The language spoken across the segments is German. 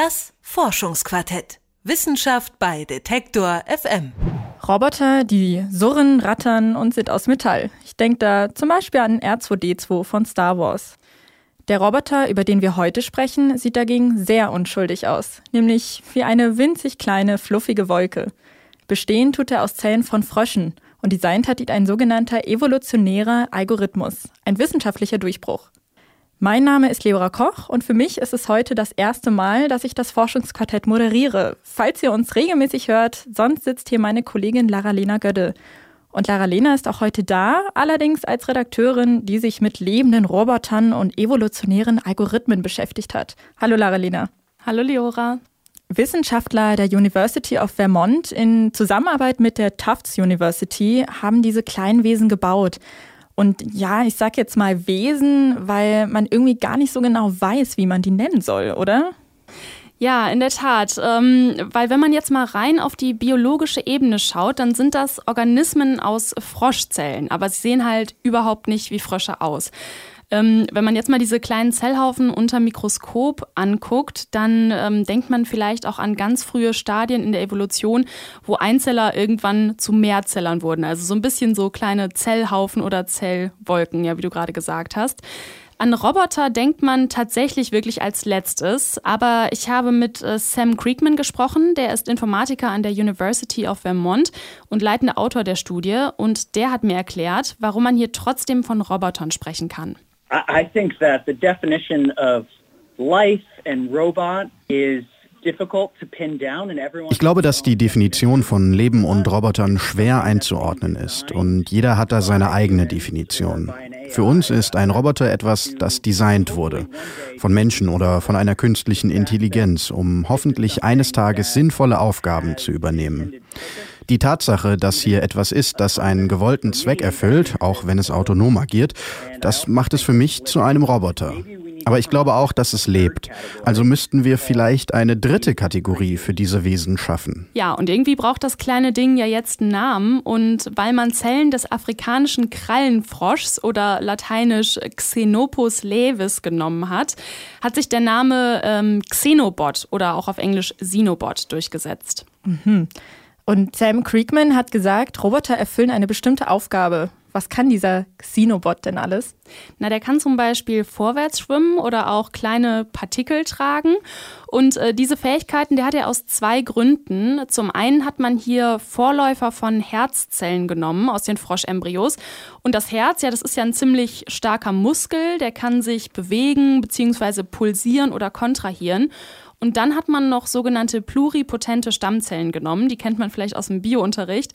Das Forschungsquartett. Wissenschaft bei Detektor FM. Roboter, die surren, rattern und sind aus Metall. Ich denke da zum Beispiel an R2D2 von Star Wars. Der Roboter, über den wir heute sprechen, sieht dagegen sehr unschuldig aus, nämlich wie eine winzig kleine, fluffige Wolke. Bestehen tut er aus Zellen von Fröschen und designt hat ihn ein sogenannter evolutionärer Algorithmus, ein wissenschaftlicher Durchbruch. Mein Name ist Leora Koch und für mich ist es heute das erste Mal, dass ich das Forschungsquartett moderiere. Falls ihr uns regelmäßig hört, sonst sitzt hier meine Kollegin Lara-Lena Gödde. Und Lara-Lena ist auch heute da, allerdings als Redakteurin, die sich mit lebenden Robotern und evolutionären Algorithmen beschäftigt hat. Hallo Lara-Lena. Hallo Leora. Wissenschaftler der University of Vermont in Zusammenarbeit mit der Tufts University haben diese kleinen Wesen gebaut. Und ja, ich sag jetzt mal Wesen, weil man irgendwie gar nicht so genau weiß, wie man die nennen soll, oder? Ja, in der Tat. Ähm, weil wenn man jetzt mal rein auf die biologische Ebene schaut, dann sind das Organismen aus Froschzellen. Aber sie sehen halt überhaupt nicht wie Frösche aus. Ähm, wenn man jetzt mal diese kleinen Zellhaufen unter Mikroskop anguckt, dann ähm, denkt man vielleicht auch an ganz frühe Stadien in der Evolution, wo Einzeller irgendwann zu Mehrzellern wurden. Also so ein bisschen so kleine Zellhaufen oder Zellwolken, ja, wie du gerade gesagt hast. An Roboter denkt man tatsächlich wirklich als letztes, aber ich habe mit äh, Sam Creekman gesprochen, der ist Informatiker an der University of Vermont und leitender Autor der Studie und der hat mir erklärt, warum man hier trotzdem von Robotern sprechen kann. I think that the definition of life and robot is ich glaube, dass die Definition von Leben und Robotern schwer einzuordnen ist und jeder hat da seine eigene Definition. Für uns ist ein Roboter etwas, das designt wurde, von Menschen oder von einer künstlichen Intelligenz, um hoffentlich eines Tages sinnvolle Aufgaben zu übernehmen. Die Tatsache, dass hier etwas ist, das einen gewollten Zweck erfüllt, auch wenn es autonom agiert, das macht es für mich zu einem Roboter. Aber ich glaube auch, dass es lebt. Also müssten wir vielleicht eine dritte Kategorie für diese Wesen schaffen. Ja, und irgendwie braucht das kleine Ding ja jetzt einen Namen. Und weil man Zellen des afrikanischen Krallenfroschs oder lateinisch Xenopus levis genommen hat, hat sich der Name ähm, Xenobot oder auch auf Englisch Xenobot durchgesetzt. Mhm. Und Sam Creekman hat gesagt, Roboter erfüllen eine bestimmte Aufgabe. Was kann dieser Xenobot denn alles? Na, der kann zum Beispiel vorwärts schwimmen oder auch kleine Partikel tragen. Und äh, diese Fähigkeiten, der hat er aus zwei Gründen. Zum einen hat man hier Vorläufer von Herzzellen genommen aus den Froschembryos. Und das Herz, ja, das ist ja ein ziemlich starker Muskel, der kann sich bewegen bzw. pulsieren oder kontrahieren. Und dann hat man noch sogenannte pluripotente Stammzellen genommen, die kennt man vielleicht aus dem Biounterricht,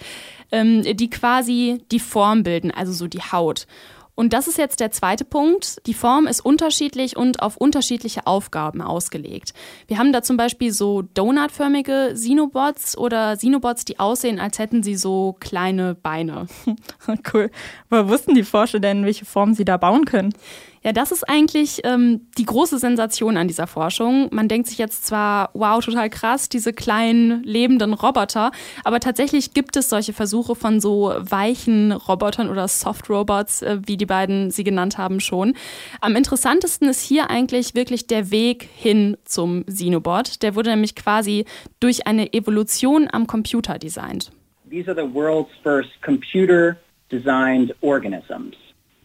ähm, die quasi die Form bilden, also so die Haut. Und das ist jetzt der zweite Punkt. Die Form ist unterschiedlich und auf unterschiedliche Aufgaben ausgelegt. Wir haben da zum Beispiel so donutförmige Xenobots oder Xenobots, die aussehen, als hätten sie so kleine Beine. cool. Woher wussten die Forscher denn, welche Form sie da bauen können? Ja, das ist eigentlich ähm, die große Sensation an dieser Forschung. Man denkt sich jetzt zwar, wow, total krass, diese kleinen lebenden Roboter, aber tatsächlich gibt es solche Versuche von so weichen Robotern oder Soft-Robots, äh, wie die beiden sie genannt haben, schon. Am interessantesten ist hier eigentlich wirklich der Weg hin zum Xenobot. Der wurde nämlich quasi durch eine Evolution am Computer designt. These are the world's first computer designed organisms.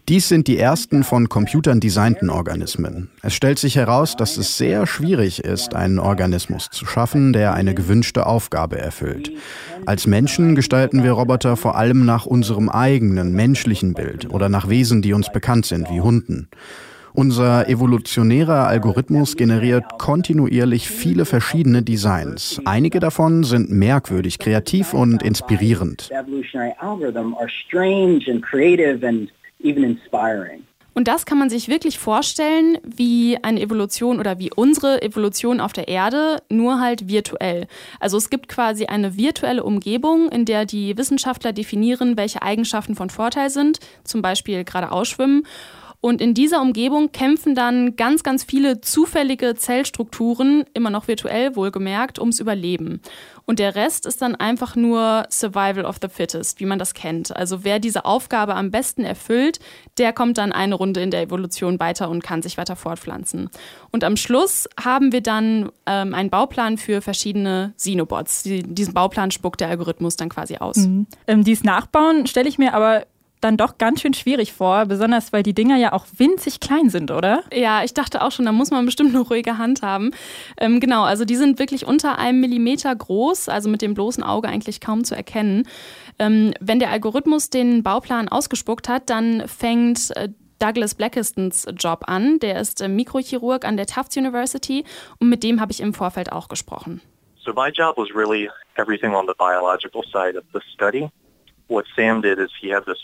Dies sind die ersten von Computern designten Organismen. Es stellt sich heraus, dass es sehr schwierig ist, einen Organismus zu schaffen, der eine gewünschte Aufgabe erfüllt. Als Menschen gestalten wir Roboter vor allem nach unserem eigenen menschlichen Bild oder nach Wesen, die uns bekannt sind, wie Hunden. Unser evolutionärer Algorithmus generiert kontinuierlich viele verschiedene Designs. Einige davon sind merkwürdig, kreativ und inspirierend even inspiring. Und das kann man sich wirklich vorstellen wie eine Evolution oder wie unsere Evolution auf der Erde, nur halt virtuell. Also es gibt quasi eine virtuelle Umgebung, in der die Wissenschaftler definieren, welche Eigenschaften von Vorteil sind, zum Beispiel gerade ausschwimmen. Und in dieser Umgebung kämpfen dann ganz, ganz viele zufällige Zellstrukturen, immer noch virtuell wohlgemerkt, ums Überleben. Und der Rest ist dann einfach nur Survival of the Fittest, wie man das kennt. Also wer diese Aufgabe am besten erfüllt, der kommt dann eine Runde in der Evolution weiter und kann sich weiter fortpflanzen. Und am Schluss haben wir dann ähm, einen Bauplan für verschiedene Xenobots. Die, diesen Bauplan spuckt der Algorithmus dann quasi aus. Mhm. Ähm, dies Nachbauen stelle ich mir aber dann doch ganz schön schwierig vor, besonders weil die Dinger ja auch winzig klein sind, oder? Ja, ich dachte auch schon, da muss man bestimmt eine ruhige Hand haben. Ähm, genau, also die sind wirklich unter einem Millimeter groß, also mit dem bloßen Auge eigentlich kaum zu erkennen. Ähm, wenn der Algorithmus den Bauplan ausgespuckt hat, dann fängt äh, Douglas Blackistons Job an. Der ist äh, Mikrochirurg an der Tufts University und mit dem habe ich im Vorfeld auch gesprochen. So my job was really everything on the biological side of the study. What Sam did is he had this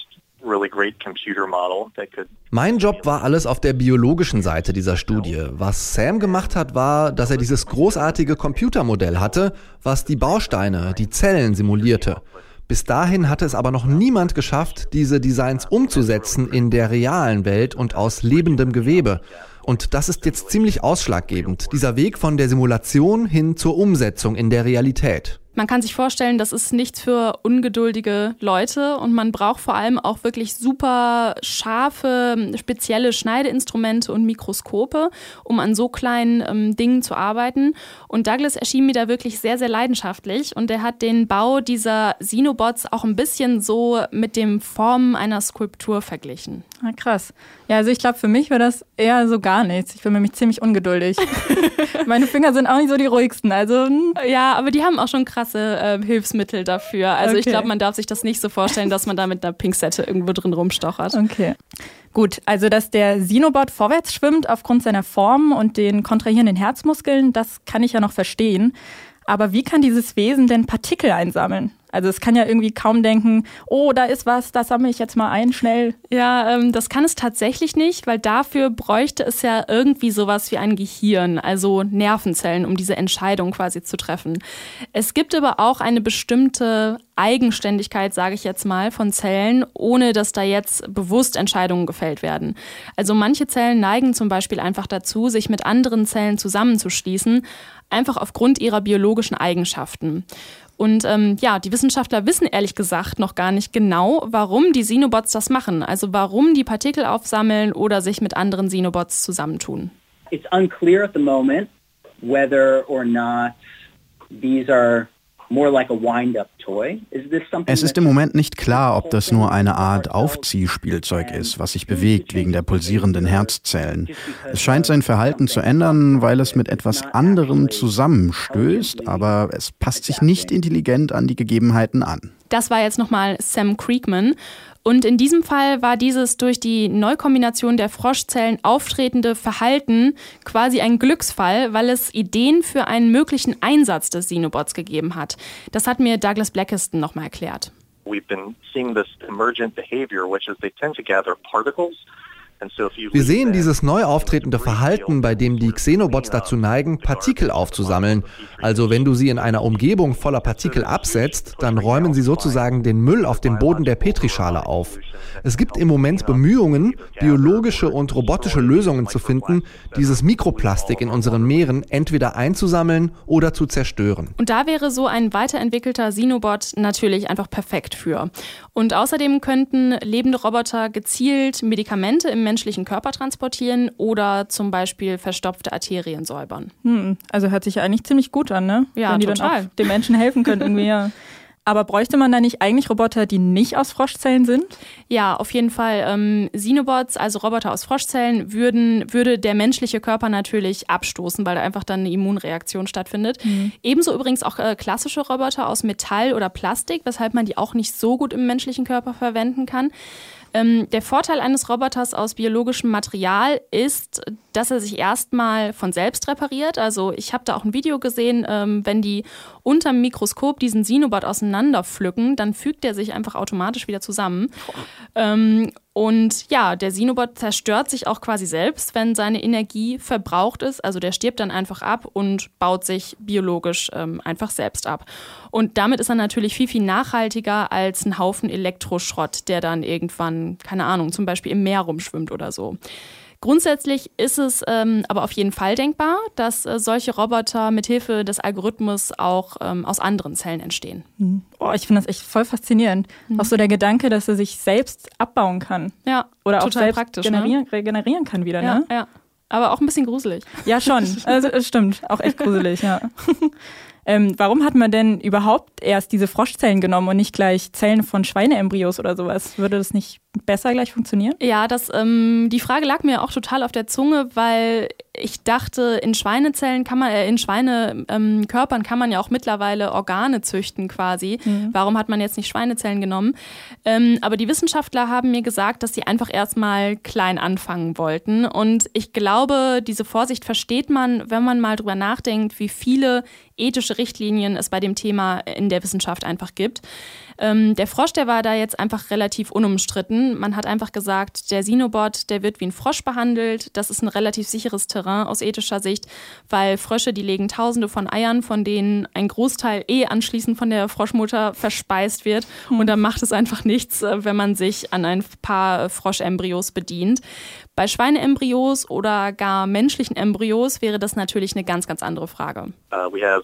mein Job war alles auf der biologischen Seite dieser Studie. Was Sam gemacht hat, war, dass er dieses großartige Computermodell hatte, was die Bausteine, die Zellen simulierte. Bis dahin hatte es aber noch niemand geschafft, diese Designs umzusetzen in der realen Welt und aus lebendem Gewebe. Und das ist jetzt ziemlich ausschlaggebend, dieser Weg von der Simulation hin zur Umsetzung in der Realität. Man kann sich vorstellen, das ist nichts für ungeduldige Leute und man braucht vor allem auch wirklich super scharfe, spezielle Schneideinstrumente und Mikroskope, um an so kleinen ähm, Dingen zu arbeiten. Und Douglas erschien mir da wirklich sehr, sehr leidenschaftlich und er hat den Bau dieser Sinobots auch ein bisschen so mit dem Formen einer Skulptur verglichen. Ah, krass. Ja, also ich glaube, für mich wäre das eher so gar nichts. Ich bin nämlich ziemlich ungeduldig. Meine Finger sind auch nicht so die ruhigsten. Also hm. ja, aber die haben auch schon krasse äh, Hilfsmittel dafür. Also okay. ich glaube, man darf sich das nicht so vorstellen, dass man da mit einer Pinksette irgendwo drin rumstochert. Okay. Gut, also dass der Sinobot vorwärts schwimmt aufgrund seiner Form und den kontrahierenden Herzmuskeln, das kann ich ja noch verstehen. Aber wie kann dieses Wesen denn Partikel einsammeln? Also es kann ja irgendwie kaum denken, oh, da ist was, das sammle ich jetzt mal ein, schnell. Ja, ähm, das kann es tatsächlich nicht, weil dafür bräuchte es ja irgendwie sowas wie ein Gehirn, also Nervenzellen, um diese Entscheidung quasi zu treffen. Es gibt aber auch eine bestimmte Eigenständigkeit, sage ich jetzt mal, von Zellen, ohne dass da jetzt bewusst Entscheidungen gefällt werden. Also manche Zellen neigen zum Beispiel einfach dazu, sich mit anderen Zellen zusammenzuschließen, einfach aufgrund ihrer biologischen Eigenschaften. Und ähm, ja, die Wissenschaftler wissen ehrlich gesagt noch gar nicht genau, warum die Xenobots das machen. Also warum die Partikel aufsammeln oder sich mit anderen Xenobots zusammentun. It's unclear at the moment whether or not these are es ist im Moment nicht klar, ob das nur eine Art Aufziehspielzeug ist, was sich bewegt wegen der pulsierenden Herzzellen. Es scheint sein Verhalten zu ändern, weil es mit etwas anderem zusammenstößt, aber es passt sich nicht intelligent an die Gegebenheiten an. Das war jetzt nochmal Sam Creekman. Und in diesem Fall war dieses durch die Neukombination der Froschzellen auftretende Verhalten quasi ein Glücksfall, weil es Ideen für einen möglichen Einsatz des Xenobots gegeben hat. Das hat mir Douglas Blackiston nochmal erklärt. We've been seeing this emergent behavior, which is they tend to gather particles wir sehen dieses neu auftretende Verhalten, bei dem die Xenobots dazu neigen, Partikel aufzusammeln. Also wenn du sie in einer Umgebung voller Partikel absetzt, dann räumen sie sozusagen den Müll auf dem Boden der Petrischale auf. Es gibt im Moment Bemühungen, biologische und robotische Lösungen zu finden, dieses Mikroplastik in unseren Meeren entweder einzusammeln oder zu zerstören. Und da wäre so ein weiterentwickelter Xenobot natürlich einfach perfekt für. Und außerdem könnten lebende Roboter gezielt Medikamente im menschlichen Körper transportieren oder zum Beispiel verstopfte Arterien säubern. Hm, also hört sich ja eigentlich ziemlich gut an, ne? Ja, Wenn die total. dann auch den Menschen helfen können irgendwie, ja. Aber bräuchte man da nicht eigentlich Roboter, die nicht aus Froschzellen sind? Ja, auf jeden Fall. Ähm, Xenobots, also Roboter aus Froschzellen, würden, würde der menschliche Körper natürlich abstoßen, weil da einfach dann eine Immunreaktion stattfindet. Mhm. Ebenso übrigens auch äh, klassische Roboter aus Metall oder Plastik, weshalb man die auch nicht so gut im menschlichen Körper verwenden kann. Ähm, der Vorteil eines Roboters aus biologischem Material ist, dass er sich erstmal von selbst repariert. Also ich habe da auch ein Video gesehen, ähm, wenn die unterm Mikroskop diesen Sinobot auseinanderpflücken, dann fügt er sich einfach automatisch wieder zusammen. Ähm, und ja, der Sinobot zerstört sich auch quasi selbst, wenn seine Energie verbraucht ist. Also der stirbt dann einfach ab und baut sich biologisch ähm, einfach selbst ab. Und damit ist er natürlich viel, viel nachhaltiger als ein Haufen Elektroschrott, der dann irgendwann, keine Ahnung, zum Beispiel im Meer rumschwimmt oder so. Grundsätzlich ist es ähm, aber auf jeden Fall denkbar, dass äh, solche Roboter mithilfe des Algorithmus auch ähm, aus anderen Zellen entstehen. Mhm. Oh, ich finde das echt voll faszinierend. Mhm. Auch so der Gedanke, dass er sich selbst abbauen kann. Ja, oder auch selbst praktisch, ne? generieren, ne? regenerieren kann wieder. Ja, ne? ja. Aber auch ein bisschen gruselig. Ja, schon. Also, stimmt. Auch echt gruselig, ja. Ähm, warum hat man denn überhaupt erst diese Froschzellen genommen und nicht gleich Zellen von Schweineembryos oder sowas? Würde das nicht besser gleich funktionieren? Ja, das, ähm, die Frage lag mir auch total auf der Zunge, weil ich dachte, in Schweinezellen kann man, äh, in Schweinekörpern ähm, kann man ja auch mittlerweile Organe züchten quasi. Mhm. Warum hat man jetzt nicht Schweinezellen genommen? Ähm, aber die Wissenschaftler haben mir gesagt, dass sie einfach erstmal klein anfangen wollten. Und ich glaube, diese Vorsicht versteht man, wenn man mal drüber nachdenkt, wie viele ethische Richtlinien es bei dem Thema in der Wissenschaft einfach gibt. Ähm, der Frosch, der war da jetzt einfach relativ unumstritten. Man hat einfach gesagt, der Sinobot, der wird wie ein Frosch behandelt. Das ist ein relativ sicheres Terrain aus ethischer Sicht, weil Frösche, die legen tausende von Eiern, von denen ein Großteil eh anschließend von der Froschmutter verspeist wird. Hm. Und dann macht es einfach nichts, äh, wenn man sich an ein paar Froschembryos bedient. Bei Schweineembryos oder gar menschlichen Embryos wäre das natürlich eine ganz, ganz andere Frage. Uh, we have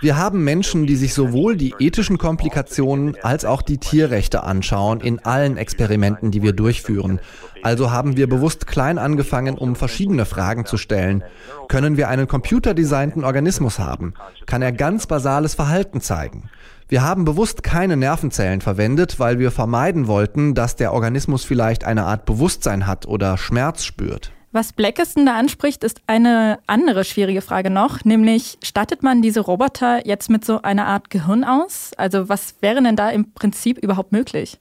Wir haben Menschen, die sich sowohl die ethischen Komplikationen als auch die Tierrechte anschauen in allen Experimenten, die wir durchführen. Also haben wir bewusst klein angefangen, um verschiedene Fragen zu stellen. Können wir einen computerdesignten Organismus haben? Kann er ganz basales Verhalten zeigen? Wir haben bewusst keine Nervenzellen verwendet, weil wir vermeiden wollten, dass der Organismus vielleicht eine Art Bewusstsein hat oder Schmerz spürt. Was Blackiston da anspricht, ist eine andere schwierige Frage noch, nämlich stattet man diese Roboter jetzt mit so einer Art Gehirn aus? Also was wäre denn da im Prinzip überhaupt möglich?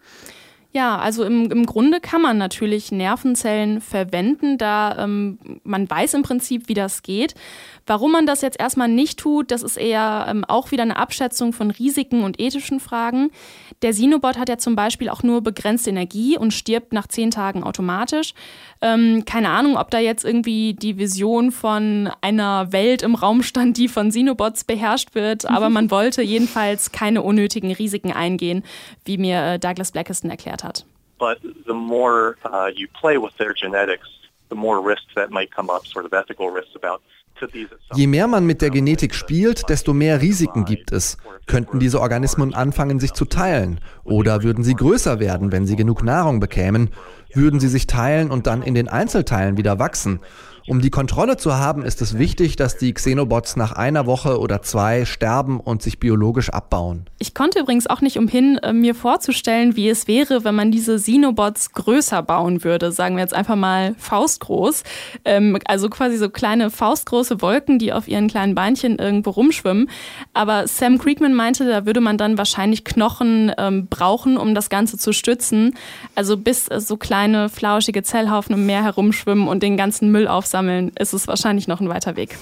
Ja, also im, im Grunde kann man natürlich Nervenzellen verwenden, da ähm, man weiß im Prinzip, wie das geht. Warum man das jetzt erstmal nicht tut, das ist eher ähm, auch wieder eine Abschätzung von Risiken und ethischen Fragen. Der Sinobot hat ja zum Beispiel auch nur begrenzte Energie und stirbt nach zehn Tagen automatisch. Ähm, keine Ahnung, ob da jetzt irgendwie die Vision von einer Welt im Raum stand, die von Sinobots beherrscht wird, aber man wollte jedenfalls keine unnötigen Risiken eingehen, wie mir äh, Douglas Blackiston erklärt hat. But the more uh, you play with their genetics, the more risks that might come up, sort of ethical risks about Je mehr man mit der Genetik spielt, desto mehr Risiken gibt es. Könnten diese Organismen anfangen, sich zu teilen? Oder würden sie größer werden, wenn sie genug Nahrung bekämen? Würden sie sich teilen und dann in den Einzelteilen wieder wachsen? Um die Kontrolle zu haben, ist es wichtig, dass die Xenobots nach einer Woche oder zwei sterben und sich biologisch abbauen. Ich konnte übrigens auch nicht umhin, äh, mir vorzustellen, wie es wäre, wenn man diese Xenobots größer bauen würde. Sagen wir jetzt einfach mal faustgroß. Ähm, also quasi so kleine faustgroße Wolken, die auf ihren kleinen Beinchen irgendwo rumschwimmen. Aber Sam Creekman meinte, da würde man dann wahrscheinlich Knochen ähm, brauchen, um das Ganze zu stützen. Also bis äh, so kleine flauschige Zellhaufen im Meer herumschwimmen und den ganzen Müll aufsammeln sammeln, ist es wahrscheinlich noch ein weiter Weg.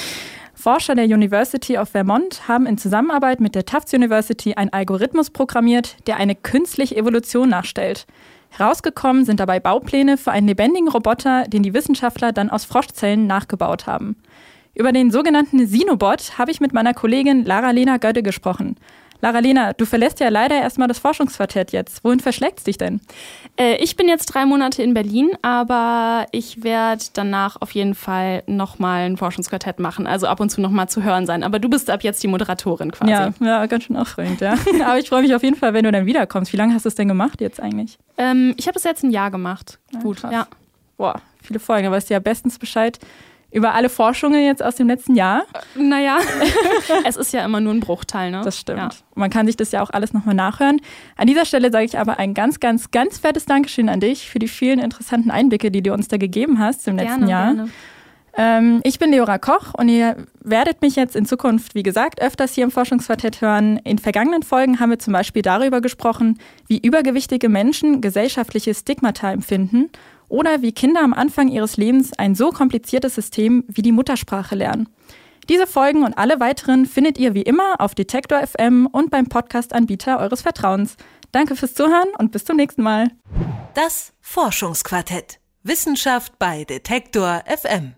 Forscher der University of Vermont haben in Zusammenarbeit mit der Tufts University einen Algorithmus programmiert, der eine künstliche Evolution nachstellt. Herausgekommen sind dabei Baupläne für einen lebendigen Roboter, den die Wissenschaftler dann aus Froschzellen nachgebaut haben. Über den sogenannten Sinobot habe ich mit meiner Kollegin Lara-Lena Götte gesprochen. Lara-Lena, du verlässt ja leider erstmal das Forschungsquartett jetzt. Wohin verschlägt es dich denn? Äh, ich bin jetzt drei Monate in Berlin, aber ich werde danach auf jeden Fall nochmal ein Forschungsquartett machen, also ab und zu nochmal zu hören sein. Aber du bist ab jetzt die Moderatorin quasi. Ja, ja ganz schön aufregend, ja. aber ich freue mich auf jeden Fall, wenn du dann wiederkommst. Wie lange hast du es denn gemacht jetzt eigentlich? Ähm, ich habe es jetzt ein Jahr gemacht. Ja, Gut, krass. ja. Boah, viele Folgen, aber weißt du ja bestens Bescheid über alle Forschungen jetzt aus dem letzten Jahr. Naja, es ist ja immer nur ein Bruchteil, ne? Das stimmt. Ja. Man kann sich das ja auch alles nochmal nachhören. An dieser Stelle sage ich aber ein ganz, ganz, ganz fettes Dankeschön an dich für die vielen interessanten Einblicke, die du uns da gegeben hast im gerne, letzten Jahr. Gerne. Ähm, ich bin Leora Koch und ihr werdet mich jetzt in Zukunft, wie gesagt, öfters hier im Forschungsquartett hören. In vergangenen Folgen haben wir zum Beispiel darüber gesprochen, wie übergewichtige Menschen gesellschaftliche Stigmata empfinden oder wie Kinder am Anfang ihres Lebens ein so kompliziertes System wie die Muttersprache lernen. Diese Folgen und alle weiteren findet ihr wie immer auf Detektor FM und beim Podcast-Anbieter eures Vertrauens. Danke fürs Zuhören und bis zum nächsten Mal. Das Forschungsquartett. Wissenschaft bei Detektor FM.